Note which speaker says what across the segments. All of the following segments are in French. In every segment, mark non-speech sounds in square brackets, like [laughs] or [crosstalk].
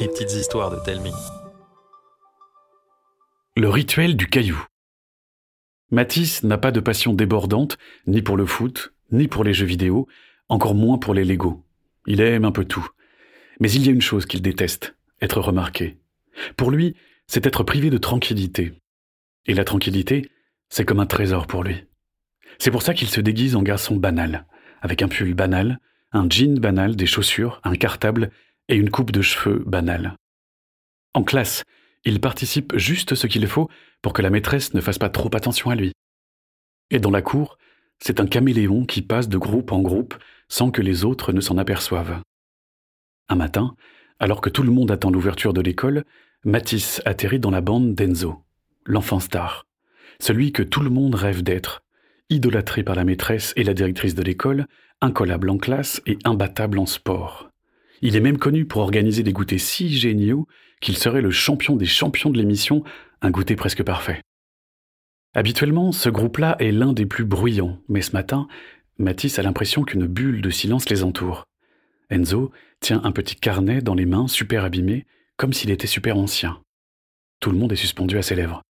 Speaker 1: Les petites histoires de Telmi.
Speaker 2: Le rituel du caillou. Matisse n'a pas de passion débordante, ni pour le foot, ni pour les jeux vidéo, encore moins pour les Lego. Il aime un peu tout. Mais il y a une chose qu'il déteste, être remarqué. Pour lui, c'est être privé de tranquillité. Et la tranquillité, c'est comme un trésor pour lui. C'est pour ça qu'il se déguise en garçon banal, avec un pull banal, un jean banal, des chaussures, un cartable et une coupe de cheveux banale. En classe, il participe juste ce qu'il faut pour que la maîtresse ne fasse pas trop attention à lui. Et dans la cour, c'est un caméléon qui passe de groupe en groupe sans que les autres ne s'en aperçoivent. Un matin, alors que tout le monde attend l'ouverture de l'école, Matisse atterrit dans la bande d'Enzo, l'enfant star, celui que tout le monde rêve d'être, idolâtré par la maîtresse et la directrice de l'école, incollable en classe et imbattable en sport. Il est même connu pour organiser des goûters si géniaux qu'il serait le champion des champions de l'émission, un goûter presque parfait. Habituellement, ce groupe-là est l'un des plus bruyants, mais ce matin, Matisse a l'impression qu'une bulle de silence les entoure. Enzo tient un petit carnet dans les mains, super abîmé, comme s'il était super ancien. Tout le monde est suspendu à ses lèvres.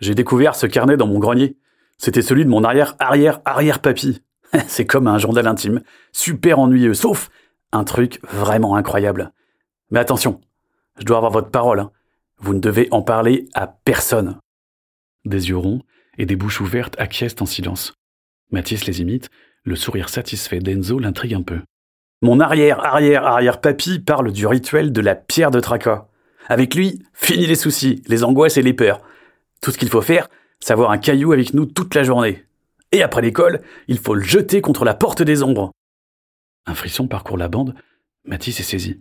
Speaker 2: J'ai découvert ce carnet dans mon grenier. C'était celui de mon arrière-arrière-arrière-papy. [laughs] C'est comme un journal intime, super ennuyeux, sauf un truc vraiment incroyable. Mais attention, je dois avoir votre parole. Hein. Vous ne devez en parler à personne. Des yeux ronds et des bouches ouvertes acquiescent en silence. Mathis les imite, le sourire satisfait d'Enzo l'intrigue un peu. Mon arrière-arrière-arrière-papy parle du rituel de la pierre de tracas. Avec lui, fini les soucis, les angoisses et les peurs. Tout ce qu'il faut faire, c'est avoir un caillou avec nous toute la journée. Et après l'école, il faut le jeter contre la porte des ombres. Un frisson parcourt la bande. Mathis est saisi.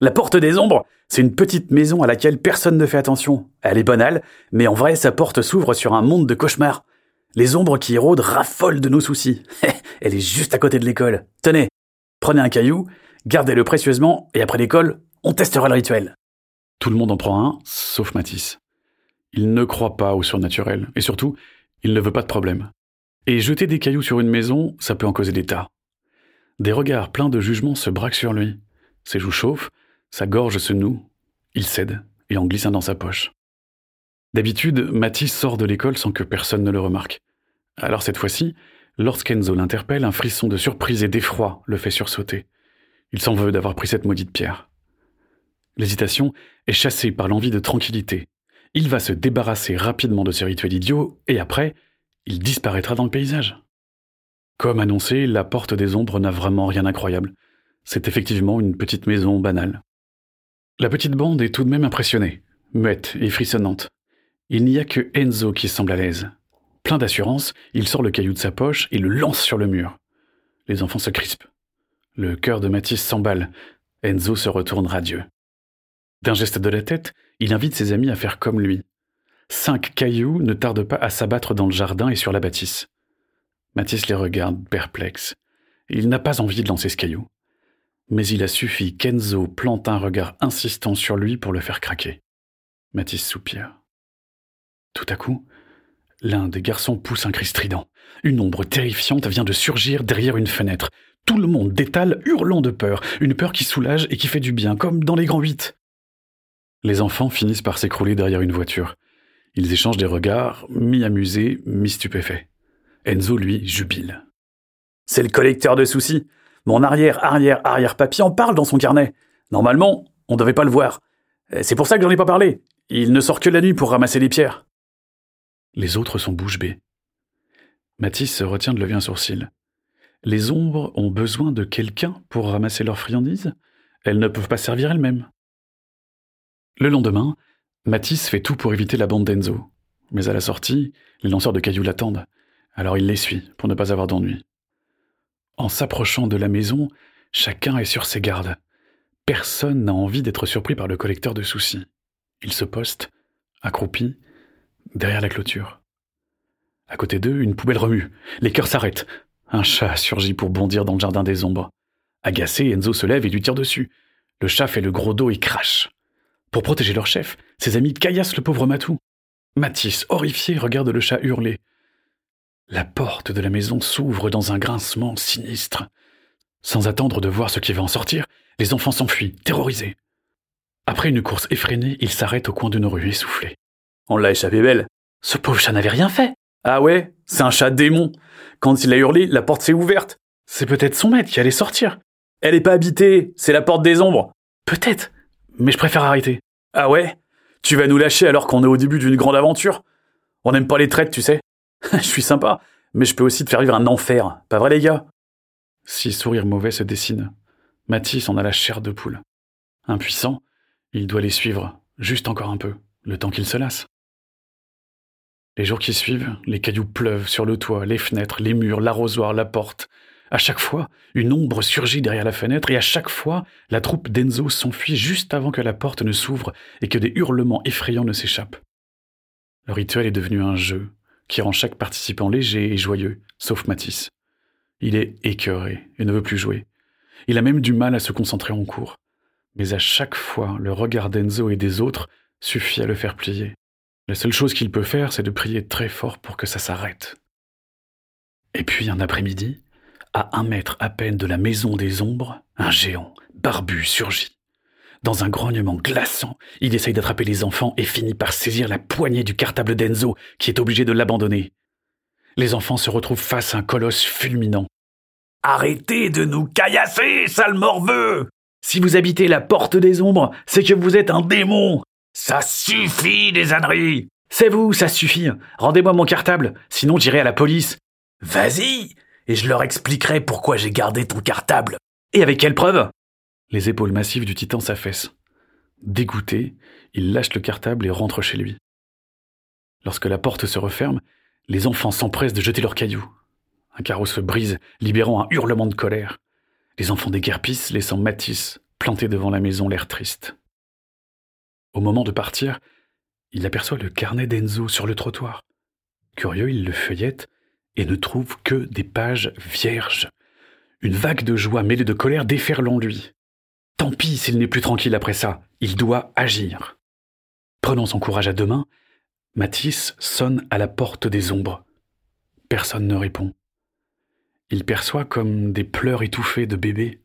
Speaker 2: La porte des ombres, c'est une petite maison à laquelle personne ne fait attention. Elle est banale, mais en vrai, sa porte s'ouvre sur un monde de cauchemars. Les ombres qui érodent raffolent de nos soucis. [laughs] Elle est juste à côté de l'école. Tenez, prenez un caillou, gardez-le précieusement, et après l'école, on testera le rituel. Tout le monde en prend un, sauf Mathis. Il ne croit pas au surnaturel, et surtout, il ne veut pas de problème. Et jeter des cailloux sur une maison, ça peut en causer des tas. Des regards pleins de jugement se braquent sur lui. Ses joues chauffent, sa gorge se noue. Il cède et en glisse un dans sa poche. D'habitude, Mathis sort de l'école sans que personne ne le remarque. Alors cette fois-ci, lorsqu'Enzo l'interpelle, un frisson de surprise et d'effroi le fait sursauter. Il s'en veut d'avoir pris cette maudite pierre. L'hésitation est chassée par l'envie de tranquillité. Il va se débarrasser rapidement de ce rituel idiot, et après, il disparaîtra dans le paysage. Comme annoncé, la porte des ombres n'a vraiment rien d'incroyable. C'est effectivement une petite maison banale. La petite bande est tout de même impressionnée, muette et frissonnante. Il n'y a que Enzo qui semble à l'aise. Plein d'assurance, il sort le caillou de sa poche et le lance sur le mur. Les enfants se crispent. Le cœur de Mathis s'emballe. Enzo se retourne radieux. D'un geste de la tête, il invite ses amis à faire comme lui. Cinq cailloux ne tardent pas à s'abattre dans le jardin et sur la bâtisse. Mathis les regarde, perplexe. Il n'a pas envie de lancer ce caillou. Mais il a suffi qu'Enzo plante un regard insistant sur lui pour le faire craquer. Mathis soupire. Tout à coup, l'un des garçons pousse un cri strident. Une ombre terrifiante vient de surgir derrière une fenêtre. Tout le monde détale, hurlant de peur, une peur qui soulage et qui fait du bien, comme dans les grands huit. Les enfants finissent par s'écrouler derrière une voiture. Ils échangent des regards, mi-amusés, mi-stupéfaits. Enzo, lui, jubile. C'est le collecteur de soucis. Mon arrière-arrière-arrière-papy en parle dans son carnet. Normalement, on ne devait pas le voir. C'est pour ça que j'en ai pas parlé. Il ne sort que la nuit pour ramasser les pierres. Les autres sont bouche bée. Mathis se retient de lever un sourcil. Les ombres ont besoin de quelqu'un pour ramasser leurs friandises Elles ne peuvent pas servir elles-mêmes. Le lendemain, Mathis fait tout pour éviter la bande d'Enzo. Mais à la sortie, les lanceurs de cailloux l'attendent alors il les suit pour ne pas avoir d'ennui. En s'approchant de la maison, chacun est sur ses gardes. Personne n'a envie d'être surpris par le collecteur de soucis. Il se poste, accroupi, derrière la clôture. À côté d'eux, une poubelle remue. Les cœurs s'arrêtent. Un chat surgit pour bondir dans le jardin des ombres. Agacé, Enzo se lève et lui tire dessus. Le chat fait le gros dos et crache. Pour protéger leur chef, ses amis caillassent le pauvre Matou. Mathis, horrifié, regarde le chat hurler. La porte de la maison s'ouvre dans un grincement sinistre. Sans attendre de voir ce qui va en sortir, Les enfants s'enfuient, terrorisés. Après une course effrénée, il s'arrête au coin d'une rue essoufflée.
Speaker 1: On l'a échappé belle.
Speaker 2: Ce pauvre chat n'avait rien fait.
Speaker 1: Ah ouais, c'est un chat démon. Quand il a hurlé, la porte s'est ouverte.
Speaker 2: C'est peut-être son maître qui allait sortir.
Speaker 1: Elle est pas habitée, c'est la porte des ombres.
Speaker 2: Peut-être, mais je préfère arrêter.
Speaker 1: Ah ouais? Tu vas nous lâcher alors qu'on est au début d'une grande aventure On n'aime pas les traites, tu sais. [laughs] je suis sympa, mais je peux aussi te faire vivre un enfer. Pas vrai les gars?
Speaker 2: Si sourire mauvais se dessine, Mathis en a la chair de poule. Impuissant, il doit les suivre, juste encore un peu, le temps qu'il se lasse. Les jours qui suivent, les cailloux pleuvent sur le toit, les fenêtres, les murs, l'arrosoir, la porte. À chaque fois, une ombre surgit derrière la fenêtre et à chaque fois, la troupe d'Enzo s'enfuit juste avant que la porte ne s'ouvre et que des hurlements effrayants ne s'échappent. Le rituel est devenu un jeu qui rend chaque participant léger et joyeux, sauf Matisse. Il est écœuré et ne veut plus jouer. Il a même du mal à se concentrer en cours. Mais à chaque fois, le regard d'Enzo et des autres suffit à le faire plier. La seule chose qu'il peut faire, c'est de prier très fort pour que ça s'arrête. Et puis un après-midi, à un mètre à peine de la maison des ombres, un géant, barbu, surgit. Dans un grognement glaçant, il essaye d'attraper les enfants et finit par saisir la poignée du cartable d'Enzo, qui est obligé de l'abandonner. Les enfants se retrouvent face à un colosse fulminant.
Speaker 3: Arrêtez de nous caillasser, sale morveux
Speaker 2: Si vous habitez la porte des ombres, c'est que vous êtes un démon
Speaker 3: Ça suffit, des âneries
Speaker 2: C'est vous, ça suffit Rendez-moi mon cartable, sinon j'irai à la police.
Speaker 3: Vas-y et je leur expliquerai pourquoi j'ai gardé ton cartable.
Speaker 2: Et avec quelle preuve? Les épaules massives du titan s'affaissent. Dégoûté, il lâche le cartable et rentre chez lui. Lorsque la porte se referme, les enfants s'empressent de jeter leurs cailloux. Un carreau se brise, libérant un hurlement de colère. Les enfants déguerpissent, laissant Matisse planté devant la maison, l'air triste. Au moment de partir, il aperçoit le carnet d'Enzo sur le trottoir. Curieux, il le feuillette et ne trouve que des pages vierges. Une vague de joie mêlée de colère déferle en lui. Tant pis s'il n'est plus tranquille après ça, il doit agir. Prenant son courage à deux mains, Matisse sonne à la porte des ombres. Personne ne répond. Il perçoit comme des pleurs étouffés de bébé.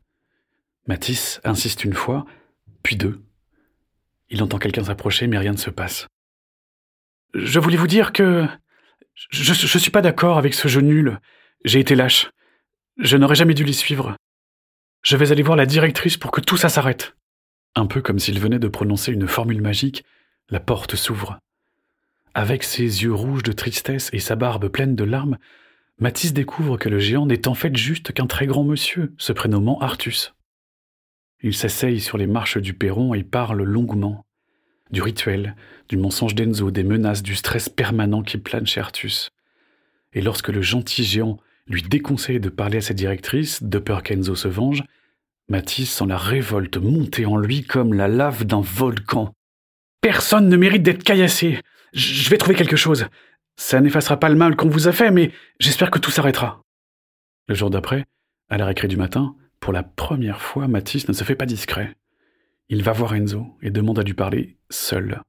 Speaker 2: Matisse insiste une fois, puis deux. Il entend quelqu'un s'approcher, mais rien ne se passe. Je voulais vous dire que je, je suis pas d'accord avec ce jeu nul. J'ai été lâche. Je n'aurais jamais dû les suivre. Je vais aller voir la directrice pour que tout ça s'arrête. Un peu comme s'il venait de prononcer une formule magique, la porte s'ouvre. Avec ses yeux rouges de tristesse et sa barbe pleine de larmes, Mathis découvre que le géant n'est en fait juste qu'un très grand monsieur, se prénommant Artus. Il s'asseye sur les marches du perron et parle longuement du rituel, du mensonge d'Enzo, des menaces, du stress permanent qui plane chez Artus. Et lorsque le gentil géant lui déconseille de parler à sa directrice, de peur qu'Enzo se venge, Matisse sent la révolte monter en lui comme la lave d'un volcan. Personne ne mérite d'être caillassé. Je vais trouver quelque chose. Ça n'effacera pas le mal qu'on vous a fait, mais j'espère que tout s'arrêtera. Le jour d'après, à la récré du matin, pour la première fois, Matisse ne se fait pas discret. Il va voir Enzo et demande à lui parler seul.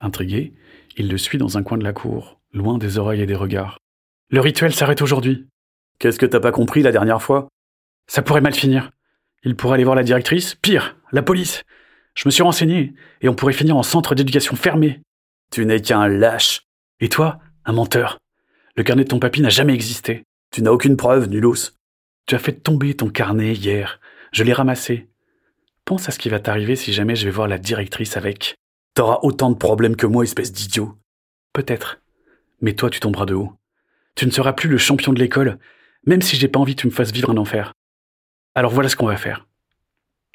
Speaker 2: Intrigué, il le suit dans un coin de la cour, loin des oreilles et des regards. Le rituel s'arrête aujourd'hui.
Speaker 1: Qu'est-ce que t'as pas compris la dernière fois?
Speaker 2: Ça pourrait mal finir. Il pourrait aller voir la directrice, pire, la police. Je me suis renseigné, et on pourrait finir en centre d'éducation fermé.
Speaker 1: Tu n'es qu'un lâche.
Speaker 2: Et toi, un menteur. Le carnet de ton papy n'a jamais existé.
Speaker 1: Tu n'as aucune preuve, nulos.
Speaker 2: Tu as fait tomber ton carnet hier. Je l'ai ramassé. Pense à ce qui va t'arriver si jamais je vais voir la directrice avec.
Speaker 1: T'auras autant de problèmes que moi, espèce d'idiot.
Speaker 2: Peut-être. Mais toi, tu tomberas de haut. Tu ne seras plus le champion de l'école, même si j'ai pas envie que tu me fasses vivre un enfer. Alors voilà ce qu'on va faire.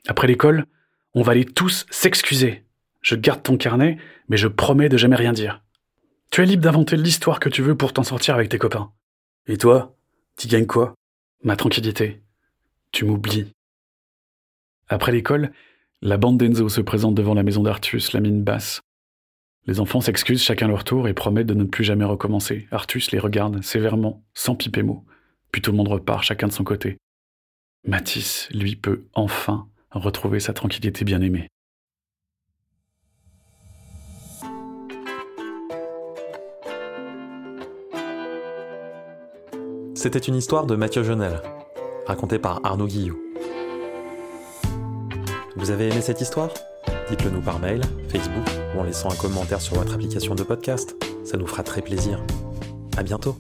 Speaker 2: Après l'école, on va aller tous s'excuser. Je garde ton carnet, mais je promets de jamais rien dire. Tu es libre d'inventer l'histoire que tu veux pour t'en sortir avec tes copains.
Speaker 1: Et toi, tu gagnes quoi?
Speaker 2: Ma tranquillité. Tu m'oublies. Après l'école, la bande d'Enzo se présente devant la maison d'Artus, la mine basse. Les enfants s'excusent chacun leur tour et promettent de ne plus jamais recommencer. Artus les regarde sévèrement, sans piper mot. Puis tout le monde repart, chacun de son côté. Matisse, lui, peut enfin retrouver sa tranquillité bien-aimée.
Speaker 4: C'était une histoire de Mathieu Jonel, racontée par Arnaud Guillou. Vous avez aimé cette histoire? Dites-le nous par mail, Facebook ou en laissant un commentaire sur votre application de podcast. Ça nous fera très plaisir. À bientôt